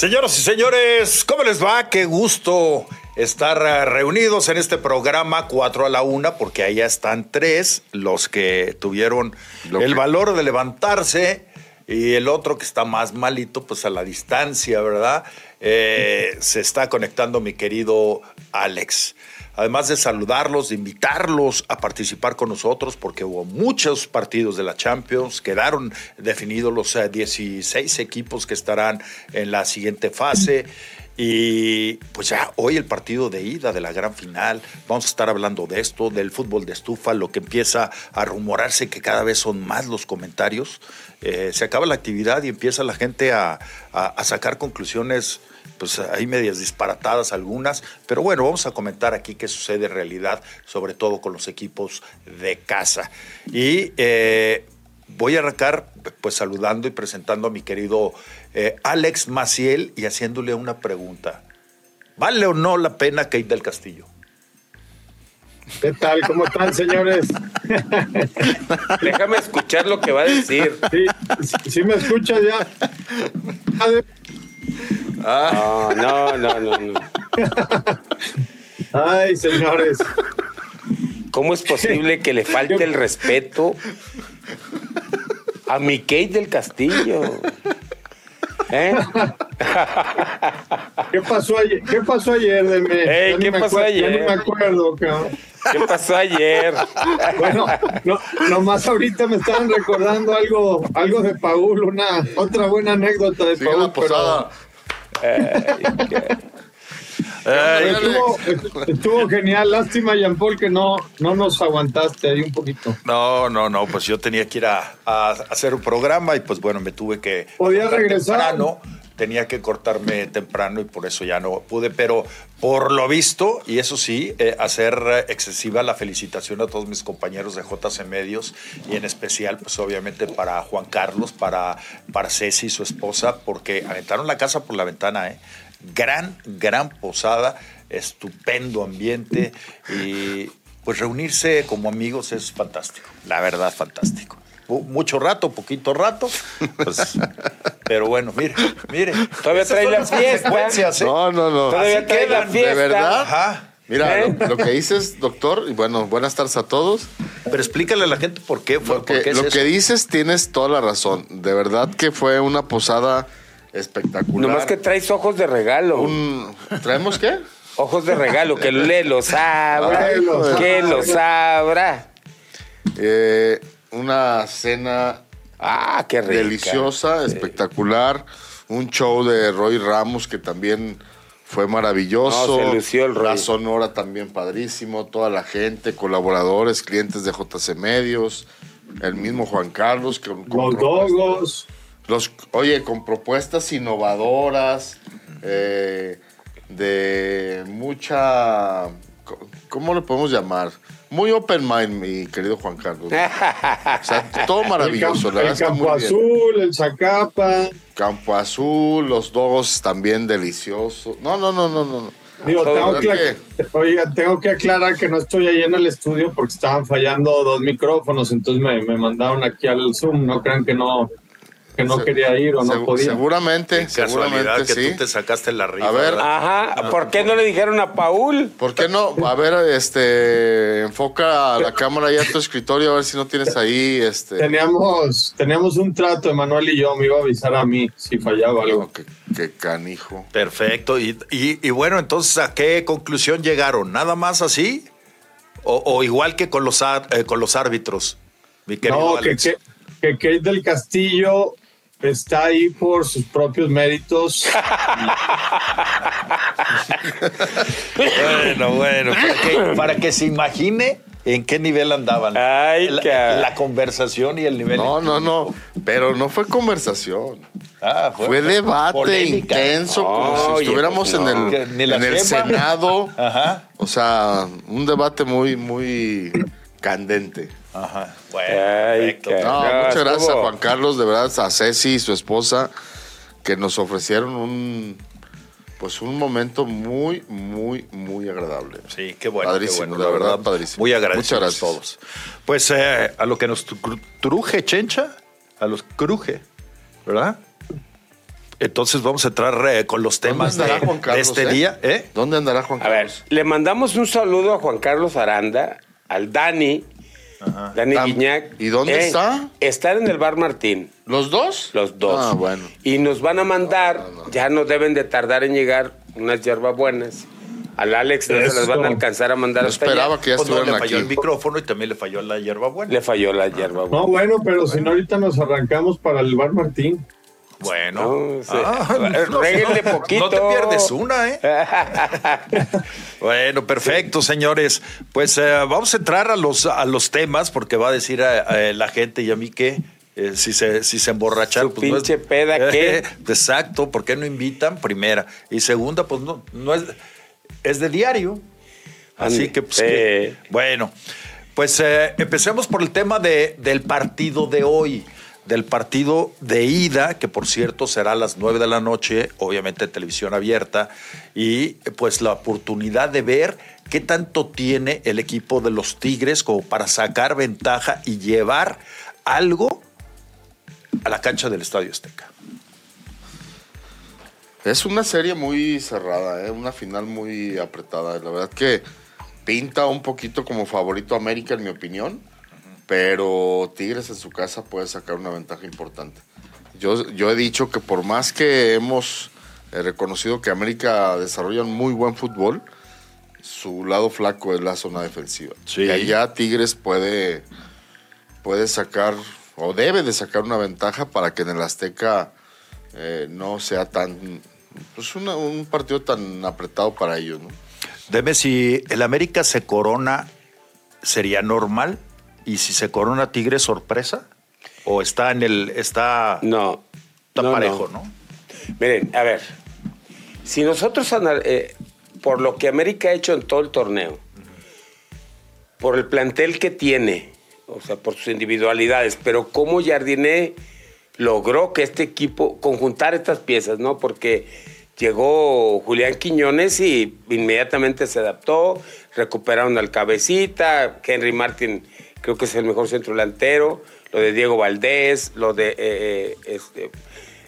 Señoras y señores, ¿cómo les va? Qué gusto estar eh, reunidos en este programa 4 a la 1, porque allá están tres los que tuvieron el valor de levantarse y el otro que está más malito, pues a la distancia, ¿verdad? Eh, se está conectando mi querido Alex. Además de saludarlos, de invitarlos a participar con nosotros, porque hubo muchos partidos de la Champions, quedaron definidos los eh, 16 equipos que estarán en la siguiente fase. Y pues ya hoy el partido de ida de la gran final, vamos a estar hablando de esto, del fútbol de estufa, lo que empieza a rumorarse que cada vez son más los comentarios. Eh, se acaba la actividad y empieza la gente a, a- sacar conclusiones, pues hay medias disparatadas algunas, pero bueno, vamos a comentar aquí qué sucede en realidad, sobre todo con los equipos de casa. Y eh, voy a arrancar pues saludando y presentando a mi querido eh, Alex Maciel y haciéndole una pregunta. ¿Vale o no la pena Kate del Castillo? ¿Qué tal? ¿Cómo están, señores? Déjame escuchar lo que va a decir. Sí, sí- sí me escuchas ya. No, no, no, no, no. Ay, señores. ¿Cómo es posible que le falte el respeto a mi Kate del Castillo? ¿Eh? ¿Qué pasó ayer? ¿Qué pasó ayer de mí? ¿qué me pasó ayer? Ya ni me acuerdo, cabrón. ¿Qué pasó ayer? Bueno, no, nomás ahorita me estaban recordando algo, algo de Paul, una otra buena anécdota de Sigue Paul. la posada. pero estuvo, estuvo genial. Lástima, Jean Paul, que no, no nos aguantaste ahí un poquito. No, no, no, pues yo tenía que ir a, a hacer un programa y pues bueno, me tuve que... Podía regresar. Temprano, tenía que cortarme temprano y por eso ya no pude, pero por lo visto, y eso sí, eh, hacer excesiva la felicitación a todos mis compañeros de JC Medios y en especial, pues obviamente para Juan Carlos, para, para Ceci, su esposa, porque aventaron la casa por la ventana, ¿eh? Gran, gran posada, estupendo ambiente y pues reunirse como amigos es fantástico, la verdad, fantástico. Mu- Mucho rato, poquito rato, pues, pero bueno, mire, mire. Todavía trae las consecuencias, ¿eh? No, no, no. Todavía Así trae la fiesta. ¿De verdad? Ajá. Mira, ¿Eh? lo, lo que dices, doctor, y bueno, buenas tardes a todos. Pero explícale a la gente por qué fue, Lo por qué es lo eso. que dices tienes toda la razón. De verdad que fue una posada espectacular. Nomás que traes ojos de regalo. Un- ¿Traemos qué? Ojos de regalo, que le lo sabrá. Ay, de- Que lo sabrá. Eh, una cena Ah, qué rica. deliciosa, espectacular. Un show de Roy Ramos que también fue maravilloso. No, se lució el Roy. La sonora también padrísimo. Toda la gente, colaboradores, clientes de JC Medios. El mismo Juan Carlos. que- Los dogos. Los, oye, con propuestas innovadoras, eh, de mucha, ¿cómo le podemos llamar? Muy open mind, mi querido Juan Carlos. O sea, todo maravilloso. El, camp- Campo bien. Azul, el Zacapa. Campo Azul, los dogos también deliciosos. No, no, no, no, no. Digo, tengo ¿verdad que, oiga, tengo que aclarar que no estoy ahí en el estudio porque estaban fallando dos micrófonos, entonces me, me mandaron aquí al Zoom. No crean que no, que no Se- quería ir o no podía. Seguramente, Casualidad seguramente que sí. tú te sacaste la rifa. A ver. ¿verdad? Ajá. ¿Por qué no le dijeron a Paul? ¿Por qué no? A ver, este, enfoca la cámara ahí a tu escritorio a ver si no tienes ahí, este. Teníamos, teníamos un trato, Emanuel y yo, me iba a avisar a mí si fallaba algo. Oh, qué, qué canijo. Perfecto. Y, y- y bueno, entonces, ¿a qué conclusión llegaron? ¿Nada más así? ¿O, o igual que con los, ar- eh, con los árbitros? Mi querido No, que, Alex? que, que Kate del Castillo está ahí por sus propios méritos. Bueno, bueno, para que, para que se imagine en qué nivel andaban. Ay, la, conversación y el nivel. No, no, no. Pero no fue conversación. Ah, Fue debate polémica. intenso, como si Oye, estuviéramos en el, en el. Senado. Ajá, O sea, un debate muy, muy candente. Ajá. Bueno, Ay, perfecto. cabrón. No, No, muchas gracias a Juan Carlos, de verdad, a Ceci y su esposa, que nos ofrecieron un pues un momento muy, muy, muy agradable. Sí, qué bueno. Padrísimo, qué bueno, la la verdad, verdad, padrísimo. Muy agradecidos Muchas gracias. todos. Pues eh, a lo que nos tru- truje, Chencha, a los cruje, ¿verdad? Entonces vamos a entrar eh, con los temas de, andará Juan de Carlos, este eh? día. ¿eh? ¿Dónde andará Juan A ver, Carlos? le mandamos un saludo a Juan Carlos Aranda, al Dani, Dani Tam- Guiñac. ¿Y dónde está? Están en el Bar Martín, ¿Los dos? los dos. Ah, bueno. Y nos van a mandar, ya no deben de tardar en llegar, unas hierbas buenas. Al Alex no se las van a Eso. alcanzar a mandar Yo hasta esperaba allá. que ya Pues no, le estuvieran falló el aquí. micrófono y también le falló la hierba buena. Le falló la hierba buena. No, bueno, pero si no, ahorita nos arrancamos para el Bar Martín. Bueno, No, sí. Ah, no, Réguenle no, poquito. No te pierdes una, ¿eh? bueno, perfecto, señores. Pues eh, vamos a entrar a los, a los temas porque va a decir a, a la gente y a mí que eh, si, se, si se emborracharon. Su pinche peda, ¿qué? exacto, ¿por qué no invitan? Primera. Y segunda, pues no, no es, es de diario. Así que, pues, sí. que- bueno, pues eh, empecemos por el tema de, del partido de hoy, del partido de ida, que por cierto será a las 9 de la noche, obviamente en televisión abierta, y pues la oportunidad de ver qué tanto tiene el equipo de los Tigres como para sacar ventaja y llevar algo a la cancha del Estadio Azteca. Es una serie muy cerrada, ¿eh? una final muy apretada. La verdad que pinta un poquito como favorito América, en mi opinión, pero Tigres en su casa puede sacar una ventaja importante. Yo, yo he dicho que por más que hemos eh, reconocido que América desarrolla un muy buen fútbol, su lado flaco es la zona defensiva. Sí. Y allá Tigres puede, puede sacar, o debe de sacar una ventaja para que en el Azteca eh, no sea tan pues una- un partido tan apretado para ellos, ¿no? Deme si el América se corona, ¿sería normal? ¿Y si se corona Tigre, sorpresa? ¿O está en el. está, No. está no, parejo, no. Miren, a ver, si nosotros, eh, por lo que América ha hecho en todo el torneo, por el plantel que tiene, o sea, por sus individualidades, pero cómo Jardiné logró que este equipo conjuntar estas piezas, ¿no? Porque llegó Julián Quiñones y inmediatamente se adaptó, recuperaron al cabecita, Henry Martin creo que es el mejor centro delantero, lo de Diego Valdés, lo de eh, eh, este,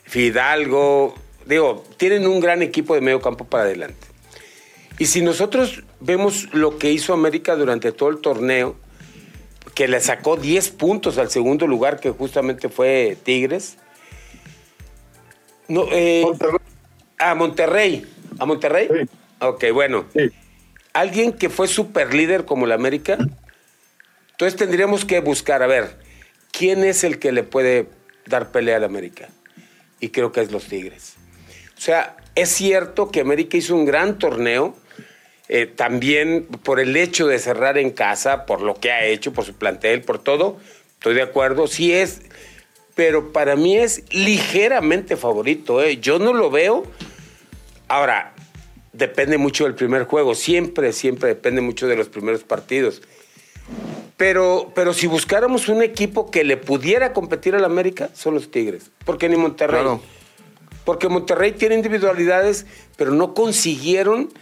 Fidalgo, digo, tienen un gran equipo de medio campo para adelante. Y si nosotros vemos lo que hizo América durante todo el torneo, que le sacó 10 puntos al segundo lugar, que justamente fue Tigres. No, eh, Monterrey. a Monterrey. ¿A Monterrey? Sí. Ok, bueno. Sí. Alguien que fue super líder como la América. Entonces tendríamos que buscar, a ver, ¿quién es el que le puede dar pelea a la América? Y creo que es los Tigres. O sea, es cierto que América hizo un gran torneo, eh, también por el hecho de cerrar en casa, por lo que ha hecho, por su plantel, por todo, estoy de acuerdo, sí es, pero para mí es ligeramente favorito, ¿eh? yo no lo veo. Ahora, depende mucho del primer juego, siempre, siempre depende mucho de los primeros partidos. Pero, pero si buscáramos un equipo que le pudiera competir al América, son los Tigres. Porque ni Monterrey. Claro. Porque Monterrey tiene individualidades, pero no consiguieron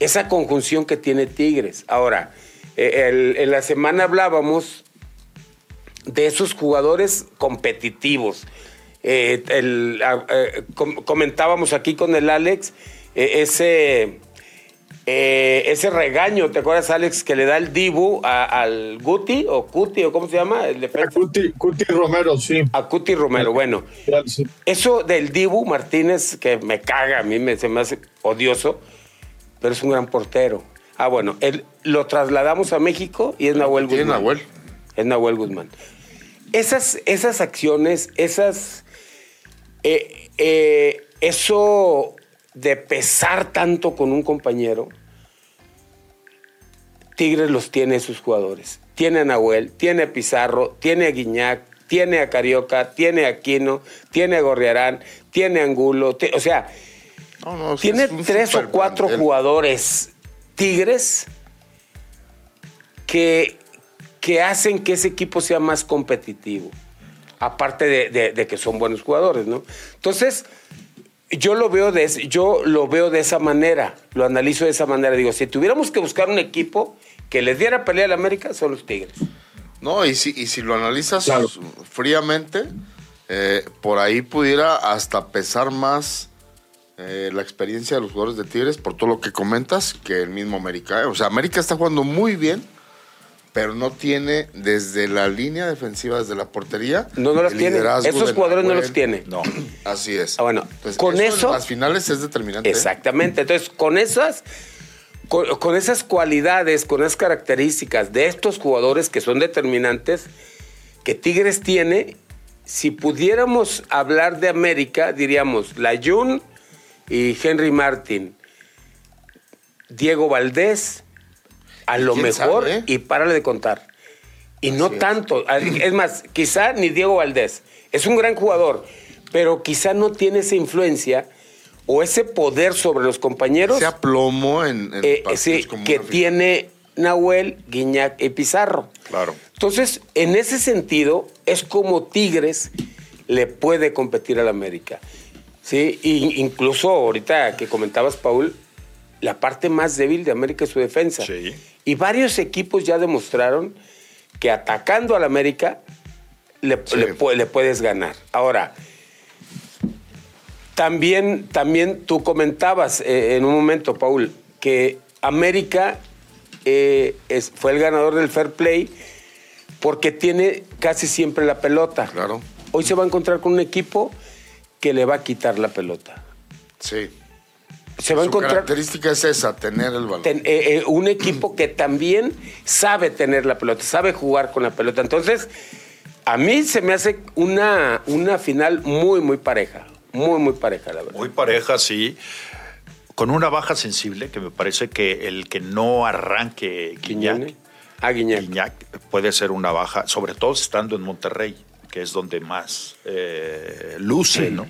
esa conjunción que tiene Tigres. Ahora, eh, el- en la semana hablábamos de esos jugadores competitivos. Eh, el- eh, com- comentábamos aquí con el Alex eh, ese, eh, ese regaño, ¿te acuerdas, Alex, que le da el Dibu a- al Guti o Cuti o cómo se llama? El A defensa. Cuti, Cuti Romero, sí. A Cuti Romero. Bueno, sí. eso del Dibu Martínez, que me caga, a mí me, se me hace odioso, pero es un gran portero. Ah, bueno, él, lo trasladamos a México y es Nahuel ¿Quién es Guzmán. Nahuel? Es Nahuel Guzmán. Esas, esas acciones, esas. eh, eh, eso de pesar tanto con un compañero, Tigres los tiene sus jugadores. Tiene a Nahuel, tiene a Pizarro, tiene a Guiñac, tiene a Carioca, tiene a Aquino, tiene a Gorriarán, tiene a Angulo. o sea, No, no, tiene tres o cuatro jugadores Tigres que, que hacen que ese equipo sea más competitivo. Aparte de, de- de que son buenos jugadores, ¿no? Entonces, yo lo veo de, yo lo veo de esa manera, lo analizo de esa manera. Digo, si tuviéramos que buscar un equipo que les diera pelea al América, son los Tigres. No, y si, y si lo analizas Claro. fríamente, eh, por ahí pudiera hasta pesar más eh, la experiencia de los jugadores de Tigres por todo lo que comentas que el mismo América. ¿eh? O sea, América está jugando muy bien, pero no tiene desde la línea defensiva, desde la portería. No, no los tiene. Esos jugadores no los tiene. No. Así es. Ah, bueno, Entonces, con en eso- las finales es determinante. Exactamente. Entonces, con esas, con, con esas cualidades, con esas características de estos jugadores que son determinantes, que Tigres tiene, si pudiéramos hablar de América, diríamos Layun y Henry Martin, Diego Valdés, a lo mejor, sabe, eh? y párale de contar. Y no es. tanto. Es más, quizá ni Diego Valdés. Es un gran jugador, pero quizá no tiene esa influencia o ese poder sobre los compañeros Ese aplomo en, en eh, sí, que tiene Nahuel, Guiñac y Pizarro. Claro. Entonces, en ese sentido, es como Tigres le puede competir al América. Sí, y incluso ahorita que comentabas, Paul, la parte más débil de América es su defensa. Sí. Y varios equipos ya demostraron que atacando al América le, Sí. le pu- le puedes ganar. Ahora, también, también tú comentabas eh, en un momento, Paul, que América eh, es- fue el ganador del fair play porque tiene casi siempre la pelota. Claro. Hoy se va a encontrar con un equipo que le va a quitar la pelota. Sí. Se va a encontrar característica es esa, tener el balón. ten- eh, eh, un equipo que también sabe tener la pelota, sabe jugar con la pelota. Entonces, a mí se me hace una, una final muy, muy pareja. Muy, muy pareja, la verdad. Muy pareja, sí. Con una baja sensible, que me parece que el que no arranque Guiñac. Ah, Guiñac. Guiñac puede ser una baja, sobre todo estando en Monterrey, que es donde más eh, luce, ¿no?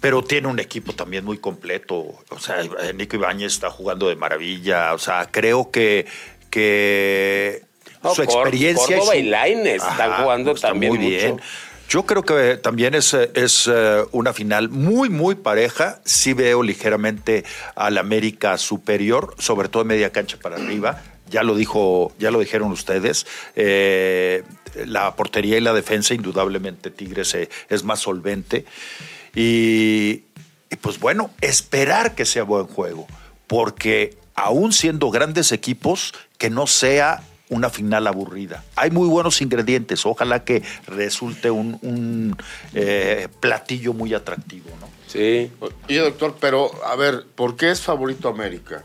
Pero tiene un equipo también muy completo. O sea, Nico Ibáñez está jugando de maravilla. O sea, creo que, que No, su experiencia. Córdoba y su- y Lainez están Ajá, jugando está también muy bien. mucho. Yo creo que también es, es eh, una final muy, muy pareja. Sí veo ligeramente al América superior, sobre todo en media cancha para arriba. Ya lo dijo, ya lo dijeron ustedes. Eh, la portería y la defensa, indudablemente, Tigres eh, es más solvente. Y, y pues bueno, esperar que sea buen juego. Porque aún siendo grandes equipos, que no sea una final aburrida. Hay muy buenos ingredientes. Ojalá que resulte un, un, eh, platillo muy atractivo, ¿no? Sí. Oye, doctor, pero a ver, ¿por qué es favorito América?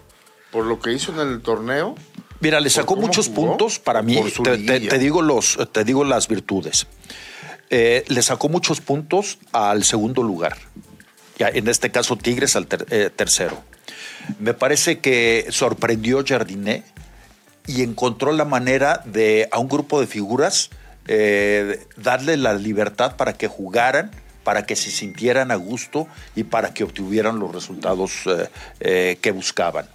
¿Por lo que hizo en el torneo? Mira, le ¿Por sacó muchos jugó? puntos para mí. Te digo los, te digo las virtudes. Eh, le sacó muchos puntos al segundo lugar. En este caso, Tigres al eh, tercero. Me parece que sorprendió Jardiné y encontró la manera de a un grupo de figuras eh, darle la libertad para que jugaran, para que se sintieran a gusto y para que obtuvieran los resultados que buscaban.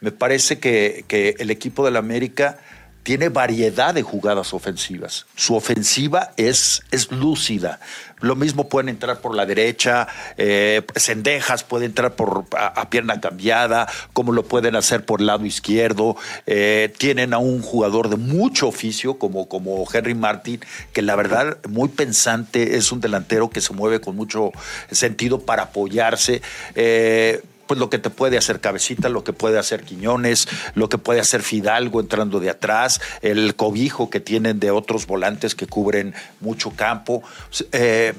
Me parece que, que el equipo del América tiene variedad de jugadas ofensivas. Su ofensiva es, es lúcida. Lo mismo pueden entrar por la derecha, eh, Cendejas puede entrar por, a, a pierna cambiada, como lo pueden hacer por el lado izquierdo. Eh, tienen a un jugador de mucho oficio como, como Henry Martin, que la verdad muy pensante, es un delantero que se mueve con mucho sentido para apoyarse. Eh, pues lo que te puede hacer Cabecita, lo que puede hacer Quiñones, lo que puede hacer Fidalgo entrando de atrás, el cobijo que tienen de otros volantes que cubren mucho campo. Eh,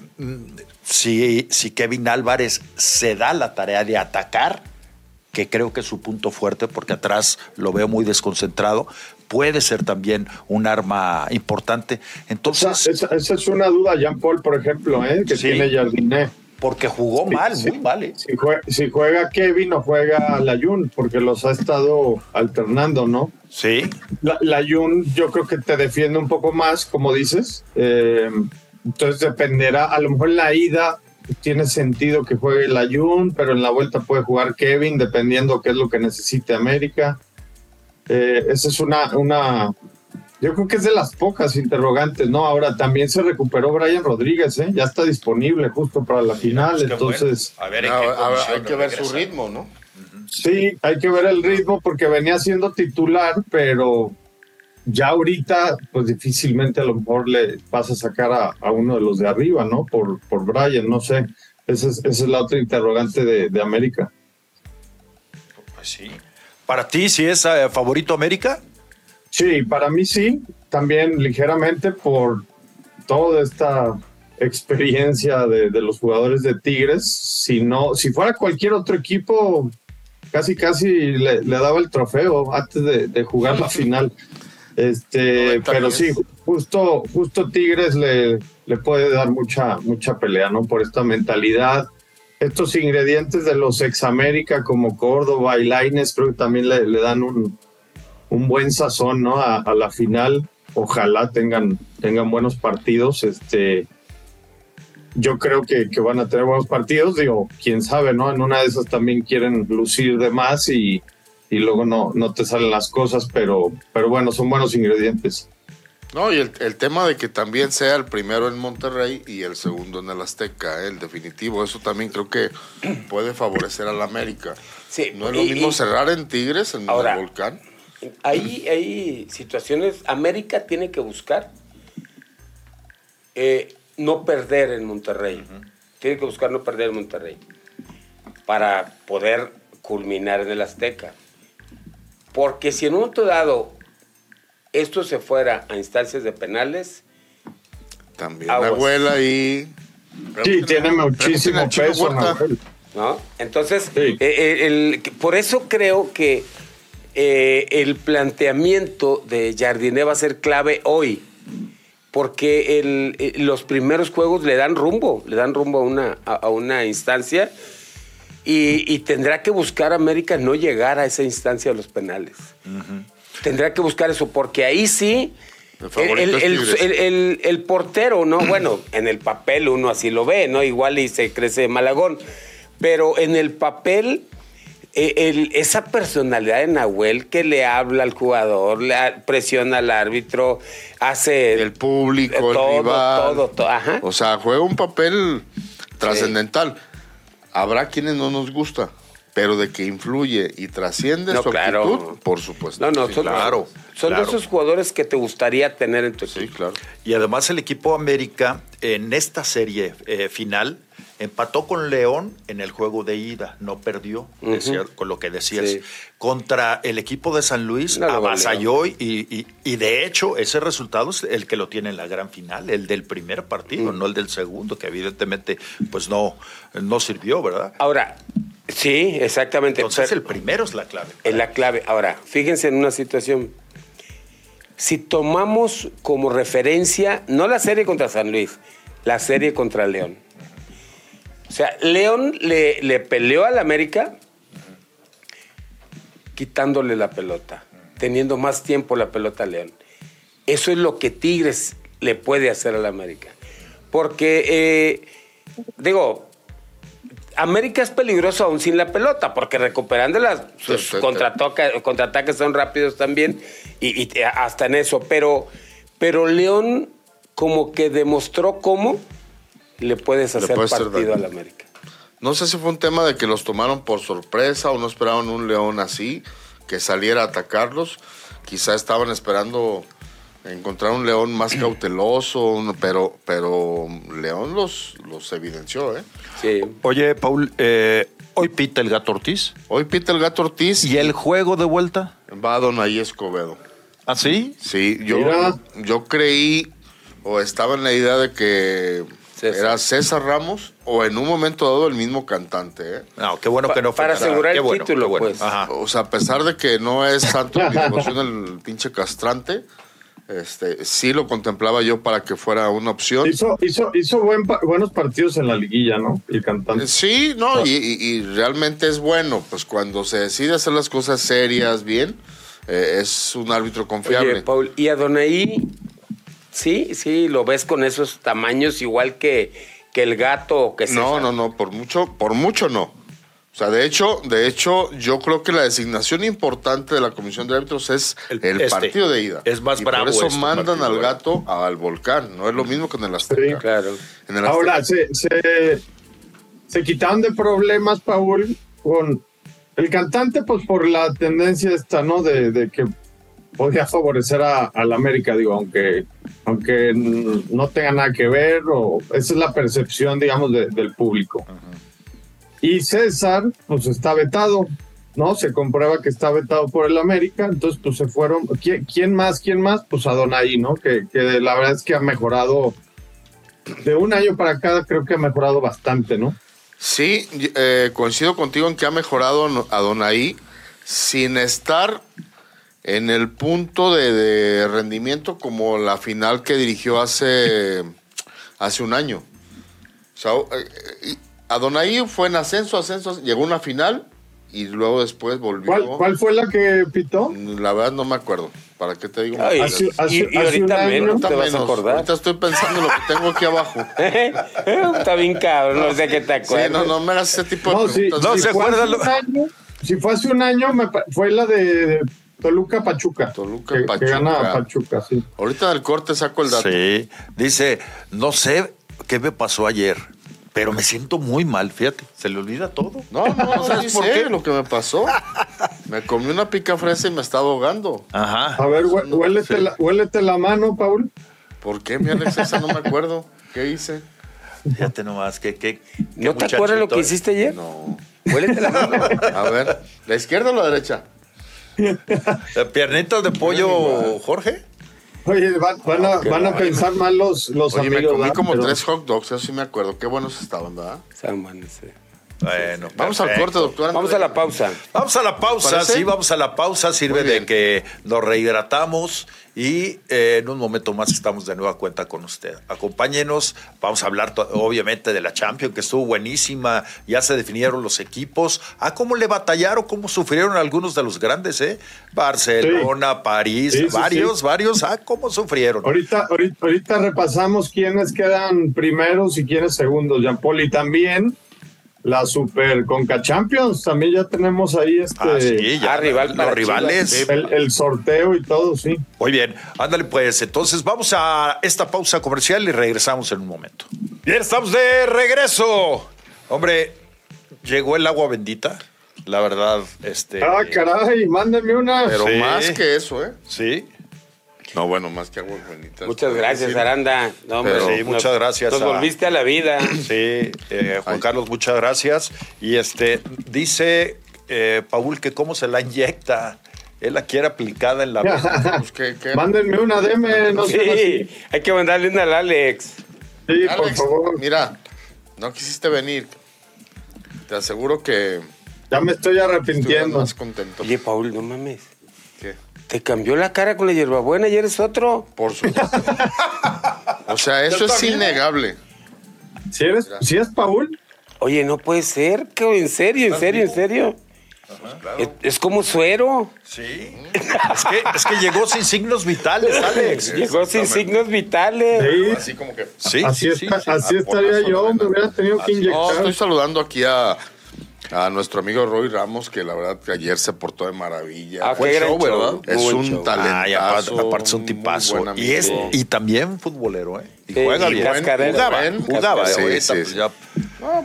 si, si Kevin Álvarez se da la tarea de atacar, que creo que es su punto fuerte, porque atrás lo veo muy desconcentrado, puede ser también un arma importante. Entonces, esa, esa- esa es una duda, Jean Paul, por ejemplo, ¿eh? que Sí. tiene Jardiné. Porque jugó Sí, mal, sí. muy mal. ¿eh? Si juega, si juega Kevin o juega Layun, porque los ha estado alternando, ¿no? Sí, La, Layun yo creo que te defiende un poco más, como dices. Eh, entonces dependerá, a lo mejor en la ida tiene sentido que juegue Layun, pero en la vuelta puede jugar Kevin, dependiendo qué es lo que necesite América. Eh, esa es una, una, yo creo que es de las pocas interrogantes, ¿no? Ahora también se recuperó Brian Rodríguez, ¿eh? Ya está disponible justo para la final, Pues bueno. entonces... a ver en hay que ver su ritmo, ¿no? Sí, hay que ver el ritmo porque venía siendo titular, pero ya ahorita, pues difícilmente a lo mejor le vas a sacar a, a uno de los de arriba, ¿no? Por, por Brian, no sé. Esa es, esa es la otra interrogante de, de América. Pues sí. ¿Para ti sí es eh, favorito América? Sí, para mí sí, también ligeramente por toda esta experiencia de, de los jugadores de Tigres. Si no, si fuera cualquier otro equipo, casi casi le, le daba el trofeo antes de, de jugar la final. Este, 90 pero sí, justo, justo Tigres le, le puede dar mucha, mucha pelea, ¿no? Por esta mentalidad. Estos ingredientes de los ex América como Córdoba y Laines creo que también le, le dan un, un buen sazón, ¿no? A, a la final. Ojalá tengan, tengan buenos partidos. Este, yo creo que, que van a tener buenos partidos. Digo, quién sabe, ¿no? En una de esas también quieren lucir de más y, y luego no, no te salen las cosas, pero, pero bueno, son buenos ingredientes. No, y el, el tema de que también sea el primero en Monterrey y el segundo en el Azteca, ¿eh? el definitivo, eso también creo que puede favorecer al América. Sí, No es lo y- mismo y- cerrar en Tigres, en Ahora, el Volcán. Hay, hay situaciones, América tiene que buscar eh, no perder en Monterrey. Tiene que buscar no perder en Monterrey para poder culminar en el Azteca. Porque si en un momento dado esto se fuera a instancias de penales, También Aguas. Abuela y... Sí, tiene muchísimo peso. ¿no? Entonces, Sí. eh, eh, el- por eso creo que eh, el planteamiento de Jardiné va a ser clave hoy. Porque el- eh, los primeros juegos le dan rumbo, le dan rumbo a una, a, a una instancia y, y tendrá que buscar América no llegar a esa instancia de los penales. Tendrá que buscar eso, porque ahí sí El el, portero, ¿no? Bueno, en el papel uno así lo ve, ¿no? Igual y se crece Malagón. Pero en el papel, el- esa personalidad de Nahuel que le habla al jugador, le presiona al árbitro, hace El público, el todo, rival. todo, todo, ajá. O sea, juega un papel trascendental. Habrá quienes no nos gusta, pero de que influye y trasciende No, su claro. actitud, por supuesto. No, no, Sí, son, claro, son de claro. esos jugadores que te gustaría tener en tu Sí, equipo. claro. Y además el equipo América en esta serie eh, final empató con León en el juego de ida, no perdió, decía- con lo que decías. Sí. Contra el equipo de San Luis No avasalló y, y- y de hecho ese resultado es el que lo tiene en la gran final, el del primer partido, no el del segundo, que evidentemente pues no, no sirvió, ¿verdad? Ahora, sí, exactamente. Entonces pero- el primero es la clave. Es la clave. Ahora, fíjense en una situación. Si tomamos como referencia, no la serie contra San Luis, la serie contra León. O sea, León le, le peleó al América quitándole la pelota, teniendo más tiempo la pelota a León. Eso es lo que Tigres le puede hacer al América. Porque, eh, digo, América es peligroso aún sin la pelota, porque sus Sí, sí, sí. contratoca- contraataques son rápidos también, y, y hasta en eso. Pero, pero León como que demostró cómo le puedes Le hacer puedes partido daño. al América. No sé si fue un tema de que los tomaron por sorpresa o no esperaban un león así, que saliera a atacarlos. Quizá estaban esperando encontrar un león más cauteloso, pero, pero León los, los evidenció. ¿eh? Sí. Oye, Paul, eh, hoy pita el gato Ortiz. Hoy pita el gato Ortiz ¿Y el juego de vuelta? va a Donaí Escobedo. ¿Ah, sí? Sí, yo, Mira. yo creí o estaba en la idea de que César. era César Ramos o en un momento dado el mismo cantante. ¿eh? No, qué bueno Pa- que no fue. para asegurar Qué el bueno, título, bueno. pues. Ajá. O sea, a pesar de que no es santo de mi devoción el pinche castrante, este, sí lo contemplaba yo para que fuera una opción. Hizo, hizo, hizo buen pa- buenos partidos en la liguilla, ¿no? El cantante. Sí, no, y, y- y realmente es bueno, pues cuando se decide hacer las cosas serias, bien, eh, es un árbitro confiable. Oye, Paul, y a Donaí, sí, sí, lo ves con esos tamaños igual que, que el gato o que No, César. no, no, por mucho, por mucho no. O sea, de hecho, de hecho, yo creo que la designación importante de la comisión de árbitros es El- el, este. partido de ida. Es más y bravo Por eso este mandan al ¿verdad? gato al volcán. No es lo mismo que en el Azteca. Sí. Claro. En el Ahora, Azteca- se, se, se quitaron de problemas, Paul, con el cantante, pues por la tendencia esta, ¿no? De, de que podía favorecer a, al América, digo, aunque, aunque no tenga nada que ver, o esa es la percepción, digamos, de- del público. Y César, pues está vetado, ¿no? Se comprueba que está vetado por el América, entonces pues se fueron. ¿Quién, quién más? ¿Quién más? Pues Adonai, ¿no? Que, que la verdad es que ha mejorado. De un año para acá creo que ha mejorado bastante, ¿no? Sí, eh, coincido contigo en que ha mejorado Adonai sin estar en el punto de, de rendimiento como la final que dirigió hace, hace un año. O sea, eh, eh, Adonai fue en ascenso, ascenso, llegó a una final y luego después volvió. ¿Cuál, cuál fue la que pitó? La verdad no me acuerdo. ¿Para qué te digo? Ay, Hace- hace- y, ahorita un año- menos te Ahorita vas a menos. acordar. Ahorita estoy pensando en lo que tengo aquí abajo. Está bien cabrón, no sé qué te Sí, acuerdas. no, no me hagas ese tipo de No, si, preguntas. No si se fue acuerda hace lo- un año, si fue hace un año, me fue la de Toluca Pachuca. Toluca, que, que Pachuca. gana Pachuca, sí. Ahorita del corte saco el dato. Sí, dice, no sé qué me pasó ayer, pero me siento muy mal, fíjate, se le olvida todo. No, no, no ¿Sabes por qué? lo que me pasó. Me comí una pica fresa y me estaba ahogando. Ajá. A ver, hue- huélete, Sí. la, huélete la mano, Paul. ¿Por qué, mi Alex? Esa no me acuerdo. ¿Qué hice? Fíjate nomás, que, que, ¿No te acuerdas lo que hiciste ayer? No. Huélete la mano. A ver, ¿la izquierda o la derecha? ¿Piernitas de pollo, Jorge? Oye, van, van a, van a pensar mal los, los Oye, me amigos. comí ¿verdad? como Pero- tres hot dogs, eso sí me acuerdo. Qué buenos estaban, ¿verdad? Juan, sí. Bueno, Vamos al corte, doctor. Vamos a la pausa. Vamos a la pausa, sí, vamos a la pausa. Sirve de que nos rehidratamos y eh, en un momento más estamos de nueva cuenta con usted. Acompáñenos, vamos a hablar obviamente de la Champions, que estuvo buenísima. Ya se definieron los equipos. Ah, cómo le batallaron, cómo sufrieron algunos de los grandes, ¿eh? Barcelona, París, Sí, sí, varios, sí. varios. Ah, cómo sufrieron. Ahorita, ahorita, ahorita repasamos quiénes quedan primeros y quiénes segundos. Y también la Super Conca Champions. También ya tenemos ahí este, Ah, sí, ya Ah, rival los rivales. El, el sorteo y todo, sí. Muy bien, ándale pues. Entonces vamos a esta pausa comercial y regresamos en un momento. Bien, estamos de regreso. Hombre, llegó el agua bendita. La verdad, este. Ah, caray, mándenme una. Pero Sí. más que eso, ¿eh? Sí, No, bueno, más que aguas bonitas. Muchas gracias. Aranda. No, hombre, Pero- Sí, nos- muchas gracias Nos a- volviste a la vida. sí. eh, Juan Ay. Carlos, muchas gracias. Y este, dice eh, Paul que cómo se la inyecta. Él la quiere aplicada en la. Pues, ¿qué- qué? Mándenme una DM, no sé. Sí, hay que mandarle una al Alex. Sí, por favor. mira, no quisiste venir. Te aseguro que Ya me estoy arrepintiendo. más contento. Oye, Paul, no mames. Te cambió la cara con la hierbabuena y eres otro. Por supuesto. o sea, eso es innegable. ¿Si eres, si es Paul? Oye, no puede ser, cabrón, en serio, en serio, en serio. Es, es como suero. Sí. es, que, es que llegó sin signos vitales, Alex. Llegó sin signos vitales. Sí. Así como que. Sí, así sí, está- sí, sí. así Ah, estaría yo, me hubiera tenido que No, inyectar. estoy saludando aquí a, a nuestro amigo Roy Ramos, que la verdad que ayer se portó de maravilla. Ah, gran show, show, ¿verdad? Es buen un show. talentazo. Ah, aparte, aparte es un tipazo. Y, es, y también futbolero, ¿eh? Y Sí, juega y bien. Jugaba, jugaba. sí, ahorita, sí, pues, sí. ya,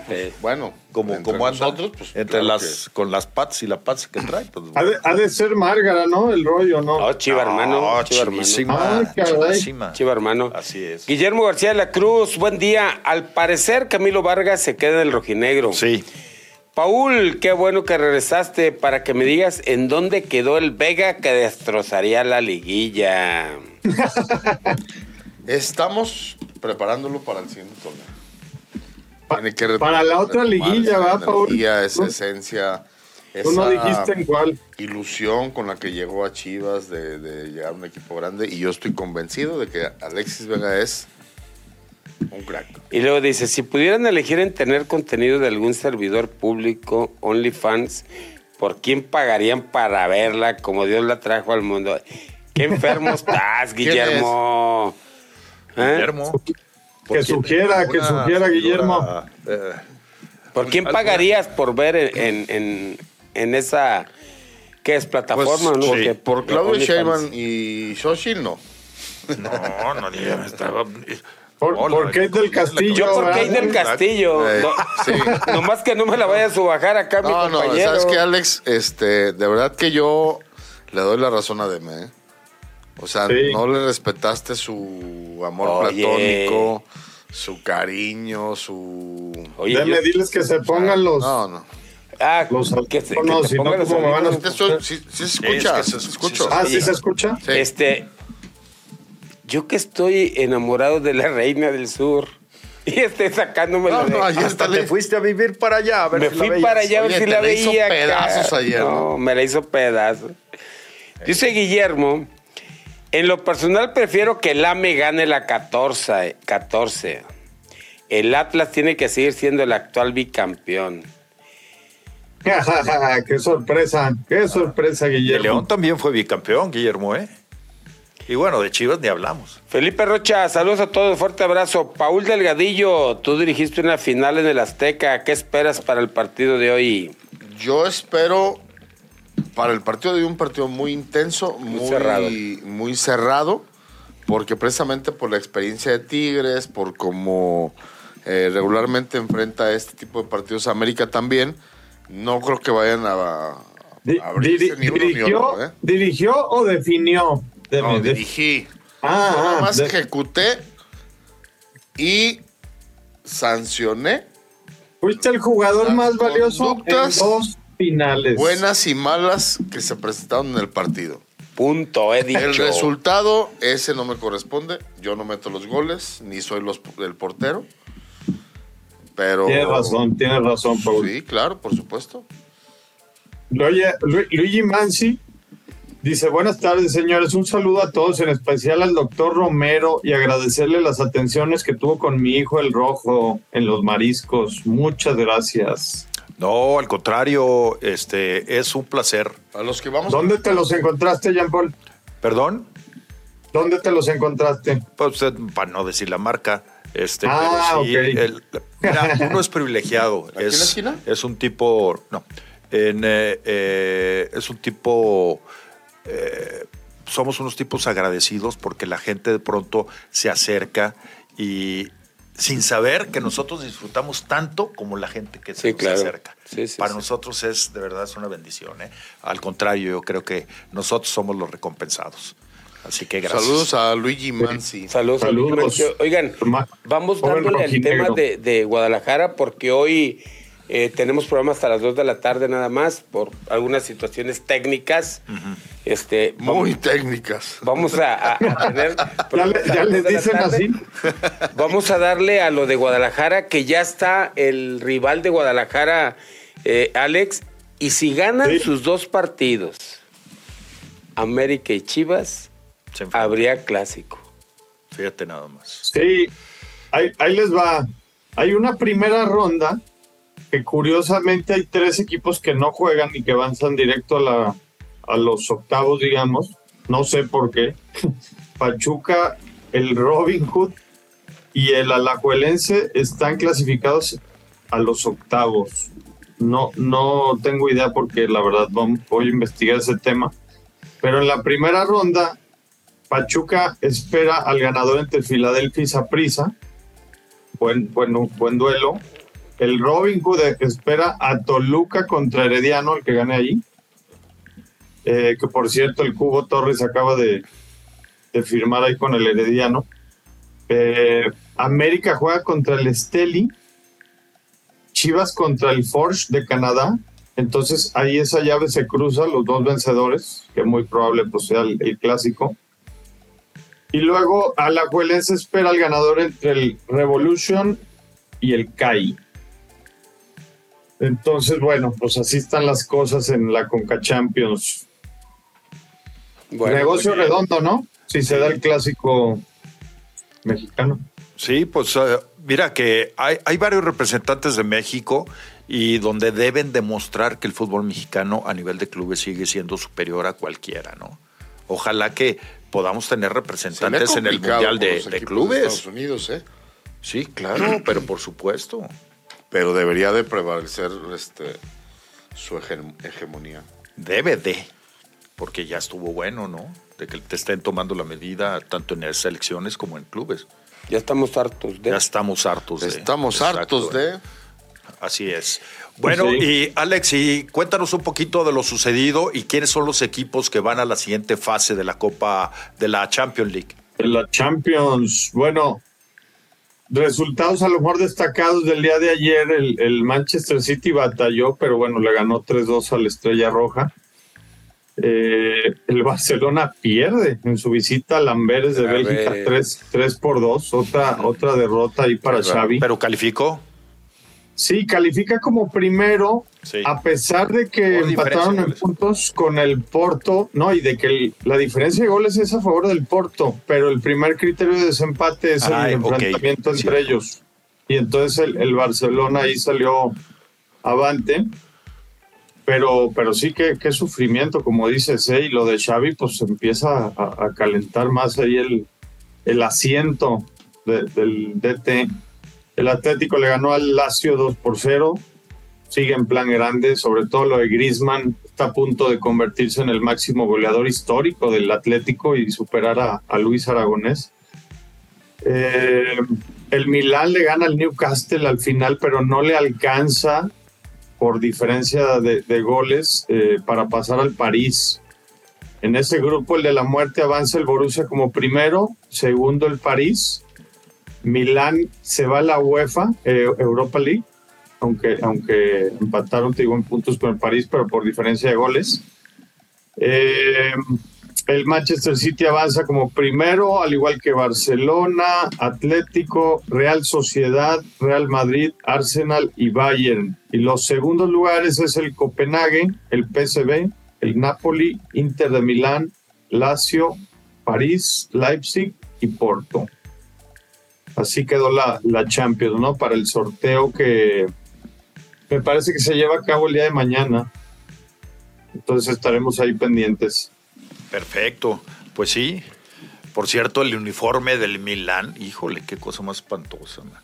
pues, bueno, como, entre como anda, nosotros, pues, entre claro las, con las pats y la pats que trae. Pues, Ha de, ha de ser Márgara, ¿no? El rollo, ¿no? Oh, chiva hermano. No, chiva hermano. chivísima, caray. chivísima. Chiva hermano. Así es. Guillermo García de la Cruz, buen día. Al parecer, Camilo Vargas se queda en el rojinegro. Sí. Paul, qué bueno que regresaste para que me digas en dónde quedó el Vega que destrozaría la liguilla. Estamos preparándolo para el siguiente torneo. Pa- Tiene que para la otra liguilla, ¿va, Paul? energía, esa Tú- esencia, Tú no esa dijiste en cuál. ilusión con la que llegó a Chivas de, de llegar a un equipo grande y yo estoy convencido de que Alexis Vega es un crack. Y luego dice, si pudieran elegir en tener contenido de algún servidor público, OnlyFans, ¿por quién pagarían para verla como Dios la trajo al mundo? Qué enfermo estás, ¿Quién Guillermo. ¿Eh? Guillermo. Que sugiera, que sugiera, Guillermo. eh, ¿Por quién pagarías por ver en, en, en- en esa... ¿Qué es? ¿Plataforma? Pues, ¿no? sí, por Claudio. Sheinbaum y Xochitl no. no, no digas, estaba. Por, Hola, por Kate del Castillo. Yo por. Kate del Castillo. Eh, No, sí. Nomás que no me la vaya a subajar acá mi No, no, compañero. sabes que Alex, este, de verdad que yo le doy la razón a Deme. ¿eh? O sea, Sí. no le respetaste su amor Oye. platónico, su cariño, su... Oye, Deme, yo- diles que se pongan los. No, no. ah, los que, se- que audífonos, te si no, pongan los ¿cómo me van a- sí, sí se escucha, es que se- se escucha. sí Ah. ¿sí se escucha? Sí. Este, yo que estoy enamorado de la reina del sur y esté sacándome No, la de- no, ayer Hasta dale. te fuiste a vivir para allá. A ver Me si la fui veías. para allá a ver Oye, si te la la hizo veía. pedazos ayer, No, ¿no? me la hizo pedazos. Dice Guillermo, en lo personal prefiero que el AME gane la 14. 14. El Atlas tiene que seguir siendo el actual bicampeón. qué sorpresa, qué sorpresa, De Guillermo. León también fue bicampeón, Guillermo, ¿eh? Y bueno, de Chivas ni hablamos. Felipe Rocha, saludos a todos, fuerte abrazo. Paul Delgadillo, tú dirigiste una final en el Azteca. ¿Qué esperas para el partido de hoy? Yo espero para el partido de hoy un partido muy intenso, muy, cerrado. muy cerrado, porque precisamente por la experiencia de Tigres, por cómo eh, regularmente enfrenta este tipo de partidos América también, no creo que vayan a, Di- a abrirse diri- ni uno ni ¿Dirigió, otro. ¿eh? ¿Dirigió o definió? Deme, No, dirigí. Ah, Yo nada ah, más de- ejecuté y sancioné Fuiste el jugador más valioso en dos finales. buenas y malas que se presentaron en el partido. Punto, he dicho. El resultado, ese no me corresponde. Yo no meto los goles, ni soy los, el portero. Pero. Tienes razón, tienes razón, Paul. Sí, claro, por supuesto. Luigi Mansi dice, buenas tardes, señores. Un saludo a todos, en especial al doctor Romero, y agradecerle las atenciones que tuvo con mi hijo el rojo en los mariscos. Muchas gracias. No, al contrario, este es un placer. A los que vamos. ¿Dónde te los encontraste, Jean Paul? Perdón, ¿Dónde te los encontraste? pues eh, para no decir la marca, este, Ah, pero sí, el- mira, uno es privilegiado. ¿Aquí en la es, esquina? es un tipo, no, en, eh, eh, es un tipo, eh, somos unos tipos agradecidos porque la gente de pronto se acerca y sin saber que nosotros disfrutamos tanto como la gente que se Sí, nos claro. acerca. Sí, sí, Para sí. nosotros es de verdad es una bendición. ¿eh? Al contrario, yo creo que nosotros somos los recompensados. Así que gracias. Saludos a Luigi Mansi. Saludos. Saludos. Oigan, vamos dándole al tema de, de Guadalajara porque hoy eh, tenemos programa hasta las 2 de la tarde nada más por algunas situaciones técnicas. este, Muy vamos, técnicas. vamos a, a- a tener... ¿Ya, le- les dicen así? Vamos a darle a lo de Guadalajara, que ya está el rival de Guadalajara, eh, Alex. Y si ganan Sí. sus dos partidos, América y Chivas, habría clásico. Fíjate nada más. Sí, ahí, ahí les va. Hay una primera ronda que curiosamente hay tres equipos que no juegan y que avanzan directo a, la, a los octavos, digamos. No sé por qué. Pachuca, el Robin Hood y el Alajuelense están clasificados a los octavos. No, no tengo idea porque la verdad voy a investigar ese tema. Pero en la primera ronda, Pachuca espera al ganador entre Filadelfia y Saprissa. Buen, buen, buen duelo. El Robin Hood espera a Toluca contra Herediano, el que gane ahí. Eh, que por cierto, el Cubo Torres acaba de, firmar ahí con el Herediano. Eh, América juega contra el Esteli. Chivas contra el Forge de Canadá. Entonces ahí esa llave se cruza, los dos vencedores, que muy probable pues, sea el, el clásico. Y luego Alajuelense espera al ganador entre el Revolution y el CAI. Entonces, bueno, pues así están las cosas en la Conca Champions. Bueno, Negocio redondo, ¿no? Si se da el clásico mexicano. Sí, pues eh, mira que hay, hay varios representantes de México y donde deben demostrar que el fútbol mexicano a nivel de clubes sigue siendo superior a cualquiera, ¿no? Ojalá que podamos tener representantes en el Mundial de, los de clubes. Estados Unidos, ¿eh? Sí, claro, pero por supuesto. Pero debería de prevalecer este, su hege- hegemonía. Debe de, porque ya estuvo bueno, ¿no? De que te estén tomando la medida tanto en las selecciones como en clubes. Ya estamos hartos de. Ya estamos hartos de. Estamos Exacto, hartos ¿eh? de... Así es. Bueno, Sí. y Alex, y cuéntanos un poquito de lo sucedido y quiénes son los equipos que van a la siguiente fase de la Copa de la Champions League. En la Champions, bueno, resultados a lo mejor destacados del día de ayer, el, el Manchester City batalló, pero bueno, le ganó 3-2 a la Estrella Roja. Eh, el Barcelona pierde en su visita a Lamberes de A Bélgica ver. 3, 3 por 2, otra, otra derrota ahí para. Xavi. Pero calificó. Sí, califica como primero, Sí. a pesar de que Por empataron en puntos con el Porto, no, y de que el- la diferencia de goles es a favor del Porto, pero el primer criterio de desempate es Ay, el ok, enfrentamiento entre ellos. Y entonces el, el Barcelona ahí salió avante. Pero, pero sí que qué sufrimiento, como dices, ¿eh? y lo de Xavi, pues empieza a, a calentar más ahí el, el asiento de- del DT. El Atlético le ganó al Lazio 2 por 0. Sigue en plan grande, sobre todo lo de Griezmann. Está a punto de convertirse en el máximo goleador histórico del Atlético y superar a, Luis Aragonés. Eh, el Milán le gana al Newcastle al final, pero no le alcanza por diferencia de, de goles eh, para pasar al París. En ese grupo, el de la muerte avanza el Borussia como primero, segundo el París. Milán se va a la UEFA, eh, Europa League, aunque, aunque empataron, te digo, en puntos con el París, pero por diferencia de goles. Eh, el Manchester City avanza como primero, al igual que Barcelona, Atlético, Real Sociedad, Real Madrid, Arsenal y Bayern. Y los segundos lugares es el Copenhague, el PSV, el Napoli, Inter de Milán, Lazio, París, Leipzig y Porto. Así quedó la, la Champions, ¿no? Para el sorteo que me parece que se lleva a cabo el día de mañana. Entonces estaremos ahí pendientes. Perfecto. Pues sí. Por cierto, el uniforme del Milán, híjole, qué cosa más espantosa. man.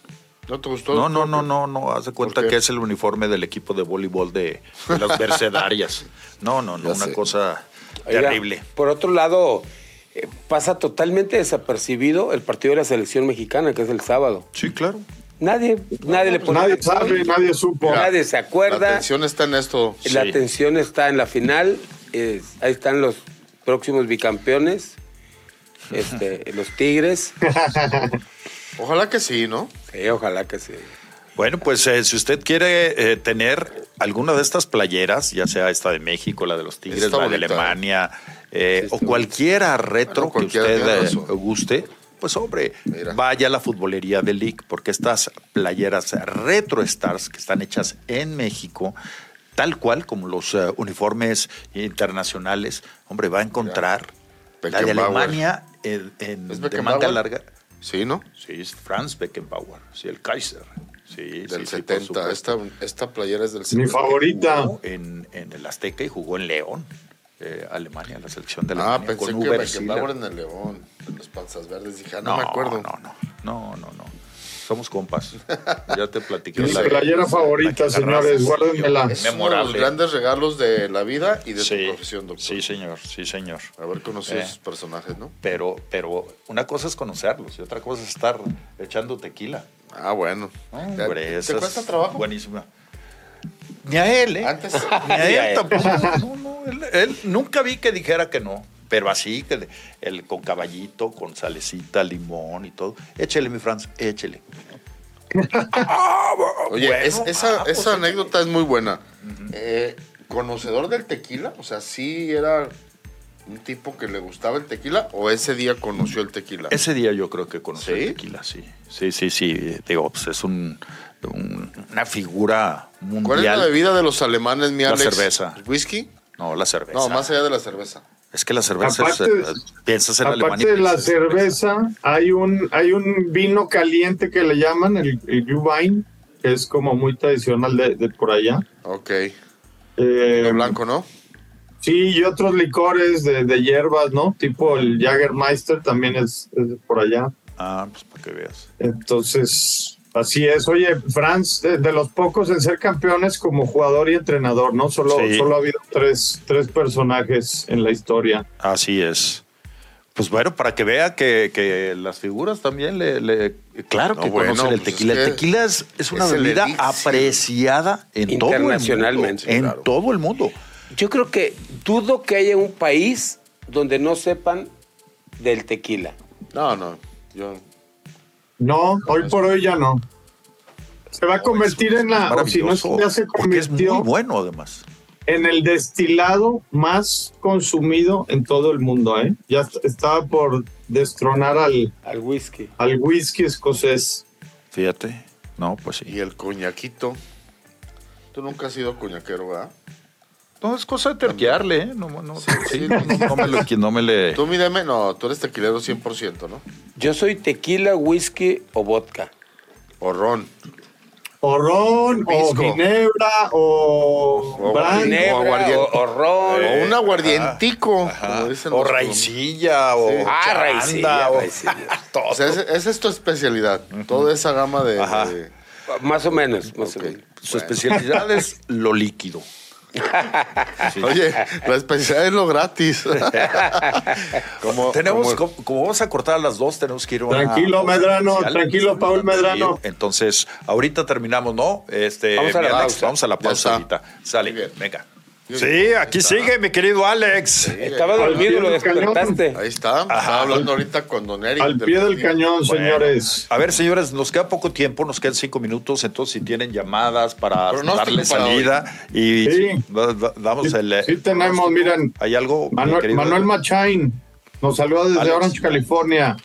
¿No te gustó? No, no, no, no, no. Haz de cuenta que es el uniforme del equipo de voleibol de, de las Mercedarias. No, no, no, Ya una sé. cosa Oiga, terrible. Por otro lado, pasa totalmente desapercibido el partido de la selección mexicana, que es el sábado. Sí, claro. Nadie, nadie le pone Nadie atención, sabe, nadie supo. Mira, nadie se acuerda. La atención está en esto. La Sí. atención está en la final. eh, ahí están los próximos bicampeones. Este, los Tigres. Ojalá que sí, ¿no? Sí, ojalá que sí. Bueno, pues eh, si usted quiere eh, tener alguna de estas playeras, ya sea esta de México, la de los Tigres, Está la de bonita, Alemania, eh, o cualquiera retro Bueno, que usted eh, guste, pues hombre, Mira. vaya a la futbolería de League, porque estas playeras Retro Stars que están hechas en México, tal cual como los eh, uniformes internacionales, hombre, va a encontrar la de. Alemania en, manga larga. Sí, ¿no? Sí, es Franz Beckenbauer, sí, el Kaiser. Sí, Del sí, sí, por 70. supuesto. esta, esta playera es del Mi 70. favorita. Jugó en, en el Azteca y jugó en León, eh, Alemania, la selección de Ah, Alemania. pensé con que Uber Beckenbauer Siller. en el León, en los panzas verdes. Dije, ah, no, me acuerdo. No, no, no, no, no. Somos compas. Ya te platiqué. Mi la- playera la favorita, señores, guárdenmela. Es uno de Memorable. los grandes regalos de la vida y de Sí, tu profesión, doctor. sí, señor, sí, señor. Haber conocido Eh. esos personajes, ¿no? Pero, pero una cosa es conocerlos y otra cosa es estar echando tequila. Ah, bueno. Hombre, ¿Te, esa te es cuesta trabajo? Buenísima. Ni a él, ¿eh? Antes. Ni a él él. tampoco. No, no, él, él nunca vi que dijera que no. Pero así, que de- el, con caballito, con salecita, limón y todo. Échele, mi Franz, échele. Oye, Bueno, es- esa, ah, pues, esa anécdota es muy buena. Eh, ¿Conocedor del tequila? O sea, ¿sí era un tipo que le gustaba el tequila o ese día conoció el tequila? Ese día yo creo que conocí ¿Sí? el tequila, sí. Sí, sí, sí. Digo, pues es un, un- una figura mundial. ¿Cuál es la bebida de los alemanes, mi La Alex? cerveza. ¿Whisky? No, la cerveza. No, más allá de la cerveza. Es que la cerveza es, Aparte- eh, piensas en Aparte de la cerveza, hay un, hay un vino caliente que le llaman el, el Glühwein, que es como muy tradicional de, de por allá. Ok. Eh, blanco, ¿no? Sí, y otros licores de, de hierbas, ¿no? Tipo el Jagermeister también es, por allá. Ah, pues para que veas. Entonces, así es. Oye, Franz, de, de los pocos en ser campeones como jugador y entrenador, ¿no? Solo, Sí. solo ha habido tres, tres personajes en la historia. Así es. Pues bueno, para que vea que, que las figuras también le... le- claro No, que bueno, conocen el pues es tequila. que el tequila es, es una es bebida apreciada en todo el mundo. Internacionalmente, En claro. todo el mundo. Yo creo que dudo que haya un país donde no sepan del tequila. No, no. Yo, No, hoy por hoy ya no. Se va a convertir en la, o si no ya se porque es muy convirtió bueno además. en el destilado más consumido en todo el mundo, ¿eh? Ya est- estaba por destronar al, Al whisky. al whisky escocés. Fíjate. No, pues sí. y el coñaquito. Tú nunca has sido coñaquero, ¿verdad? No, es cosa de terquearle, ¿eh? No, no, sí, sí. no, no me le... No me le- Tú mídeme, no, tú eres tequilero 100%, ¿no? Yo soy tequila, whisky o vodka. O ron. O ron, o ginebra, o, O. Ginebra o, o ron. o un aguardientico. Ajá. dicen O raicilla, o Sí. Ah, raicilla, o- raicilla. todo. O sea, esa esa es tu especialidad. Toda esa gama de. Ajá. de- Más o menos, más o menos. Su especialidad es lo líquido. Sí. Oye, la especialidad es lo gratis. como, Tenemos, como- vamos a cortar a las dos, tenemos que ir a una- Tranquilo, Medrano, tranquilo, Paul Medrano. Entonces, ahorita terminamos, ¿no? Este, Vamos a la pausa. Vamos a la pausa ahorita. Sale, venga. Sí, aquí sigue mi querido Alex. Estaba dormido, lo despertaste. Ahí está. Estaba hablando ahorita con Don Eric. Al pie del cañón, Bueno. señores. A ver, señores, nos queda poco tiempo, nos quedan cinco minutos, entonces si tienen llamadas para darle salida y damos Sí, el... eh, sí tenemos, miren, ¿Hay algo? Manuel, Machain nos saluda desde Alex. Orange, California.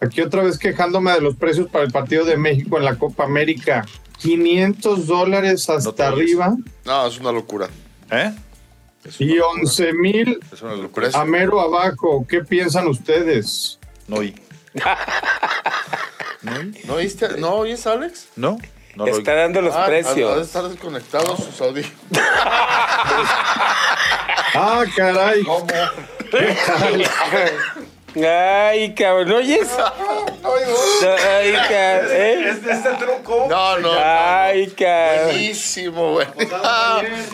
Aquí otra vez quejándome de los precios para el partido de México en la Copa América. 500 dólares hasta arriba No, es una locura. ¿Eh? Y locura. 11 mil a mero abajo. ¿Qué piensan ustedes? No oí. ¿No oíste? ¿No oyes, Alex? ¿No? No lo Está oí. dando los Ah, precios. estar desconectado sus audífonos. Ah, caray. Ay, cabrón, ¿no oyes? Ay, cabrón. ¿eh? este truco? No, no. no, Ay, no. cabrón. Buenísimo, güey.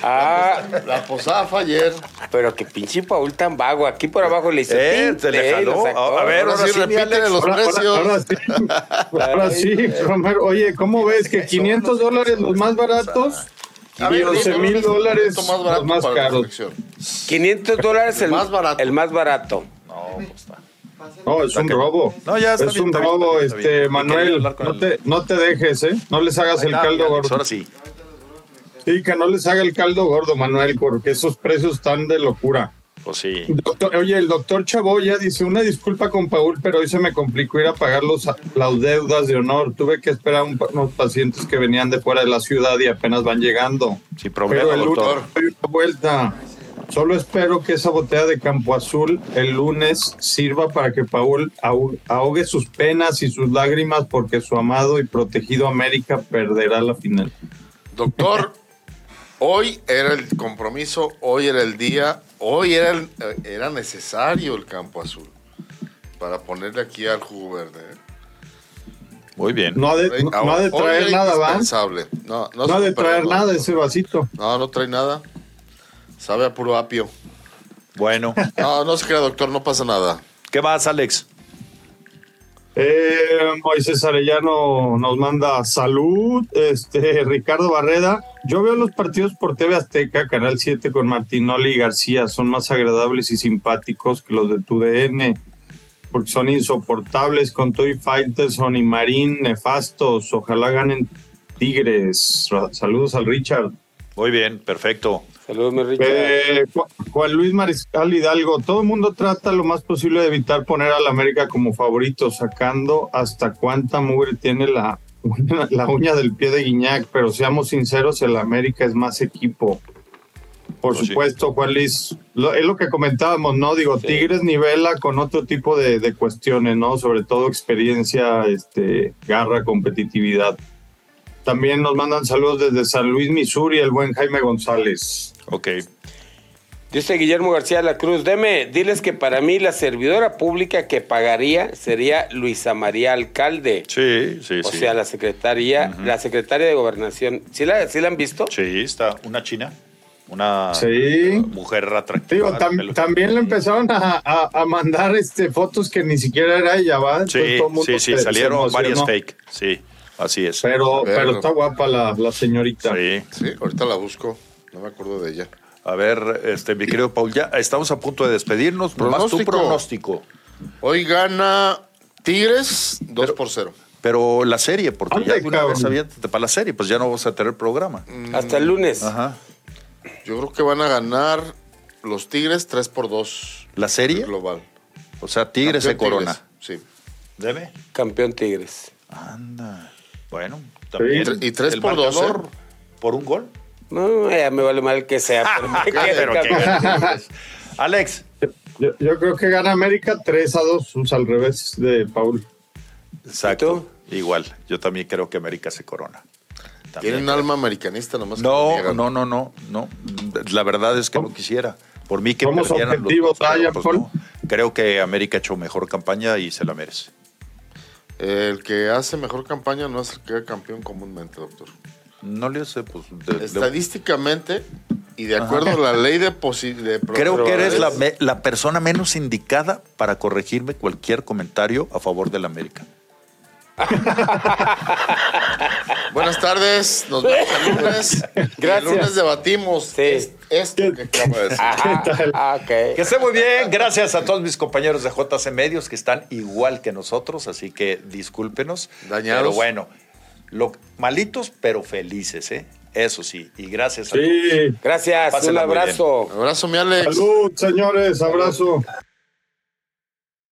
Ah, La posada fue ayer. pero que pinche Paul tan vago. Aquí por abajo le hizo. Eh, te le jaló. A ver, Ahora sí, repítele los precios. ahora sí, ahora sí, Romero. Oye, ¿cómo ves que 500 dólares los más baratos A y ver, 11 dime, mil dólares más barato los más para la caros? selección. 500 dólares el, El más barato. El más barato. No, pues está. No, es un robo. No, ya está Es bien, un está bien, robo, está bien, está este, Manuel. No te, no te dejes, ¿eh? No les hagas Ahí el está, caldo Alex, gordo. Ahora sí. Sí, que no les haga el caldo gordo, Manuel, porque esos precios están de locura. Pues sí. Doctor- oye, el doctor Chaboya dice, una disculpa con Paul, pero hoy se me complicó ir a pagar los, las deudas de honor. Tuve que esperar un unos pacientes que venían de fuera de la ciudad y apenas van llegando. Sin problema, Pero el doctor. una vuelta. Solo espero que esa botella de Campo Azul el lunes sirva para que Paul ahogue sus penas y sus lágrimas porque su amado y protegido América perderá la final. Doctor, hoy era el compromiso, hoy era el día, hoy era, el- era necesario el campo azul para ponerle aquí al jugo verde. ¿eh? Muy bien. No ha de, Hoy- no, no ha de hoy traer nada, ¿va? No, no, ha de traer nada ese vasito. No, no trae nada. Sabe a puro apio. Bueno. No, no se crea, doctor, no pasa nada. ¿Qué más, Alex? Eh, Moisés Arellano nos manda salud. Este Ricardo Barreda. Yo veo los partidos por TV Azteca, Canal 7 con Martinoli y García. Son más agradables y simpáticos que los de TUDN. Porque son insoportables con Toy Fighterson y Marín nefastos. Ojalá ganen Tigres. Saludos al Richard. Muy bien, perfecto. Saludos, mi. Eh, Ju- Juan Luis Mariscal Hidalgo, todo el mundo trata lo más posible de evitar poner al América como favorito, sacando hasta cuánta mugre tiene la, uña- la uña del pie de Guiñac, pero seamos sinceros, el América es más equipo. Por Pues sí. supuesto, Juan Luis, lo- es lo que comentábamos, ¿no? Digo, Sí. Tigres nivela con otro tipo de, de cuestiones, ¿no? Sobre todo experiencia, este, garra, competitividad. También nos mandan saludos desde San Luis, Missouri, el buen Jaime González. Ok. Dice Guillermo García de la Cruz, deme, diles que para mí la servidora pública que pagaría sería Luisa María Alcalde. Sí, sí, O sí. sea, la secretaria, la secretaria de gobernación. ¿Sí la, sí la han visto? Sí, está una china. Una Sí. mujer atractiva. Digo, tam- también le empezaron a, a- a mandar este, fotos que ni siquiera era ella, ¿va? Entonces Sí, todo el mundo sí, sí, salieron varias fake. Sí, así es. Pero, pero está guapa la, la señorita. Sí. Sí, ahorita la busco. No me acuerdo de ella. A ver, este, mi querido Paul, ya estamos a punto de despedirnos. Nomás tu Pronóstico. pronóstico. Hoy gana Tigres 2 por 0. Pero la serie, porque Ande, ya de una vez aviéntate para la serie, pues ya no vas a tener programa. Hasta el lunes. Ajá. Yo creo que van a ganar los Tigres 3 por 2 ¿La serie? global. O sea, Tigres se Campeón corona. Tigres, Sí. ¿Debe? Campeón Tigres. Anda. Bueno, también. Y tres el por dos, marcador, ¿eh? ¿Por un gol? No, ya me vale mal que sea. pero que gane. Alex. Yo, yo creo que gana América 3 a 2, pues, al revés de Paul. Exacto. Igual. Yo también creo que América se corona. También Tienen creo. alma americanista nomás. que No, niegan. no, no, no, no. La verdad es que no quisiera. Por mí que Somos perdieran los objetivos, Brian, pues, Paul. no. Creo que América ha hecho mejor campaña y se la merece. El que hace mejor campaña no es el que queda campeón comúnmente, doctor. No le hace, pues. de- de- Estadísticamente y de acuerdo a la ley de, de Creo que eres la, me- la persona menos indicada para corregirme cualquier comentario a favor del América. Buenas tardes, nos vemos el lunes. Gracias. El lunes debatimos Sí. es- esto que acabo de decir. Ajá. ¿Qué tal? Ah, ok. Que esté muy bien. Gracias a todos mis compañeros de JC Medios que están igual que nosotros, así que discúlpenos. Dañados. Pero bueno, lo, malitos pero felices, ¿eh? Eso sí. Y gracias a todos. Sí. Gracias. Pásenla un abrazo. Abrazo, mi Alex. Salud, señores. Abrazo.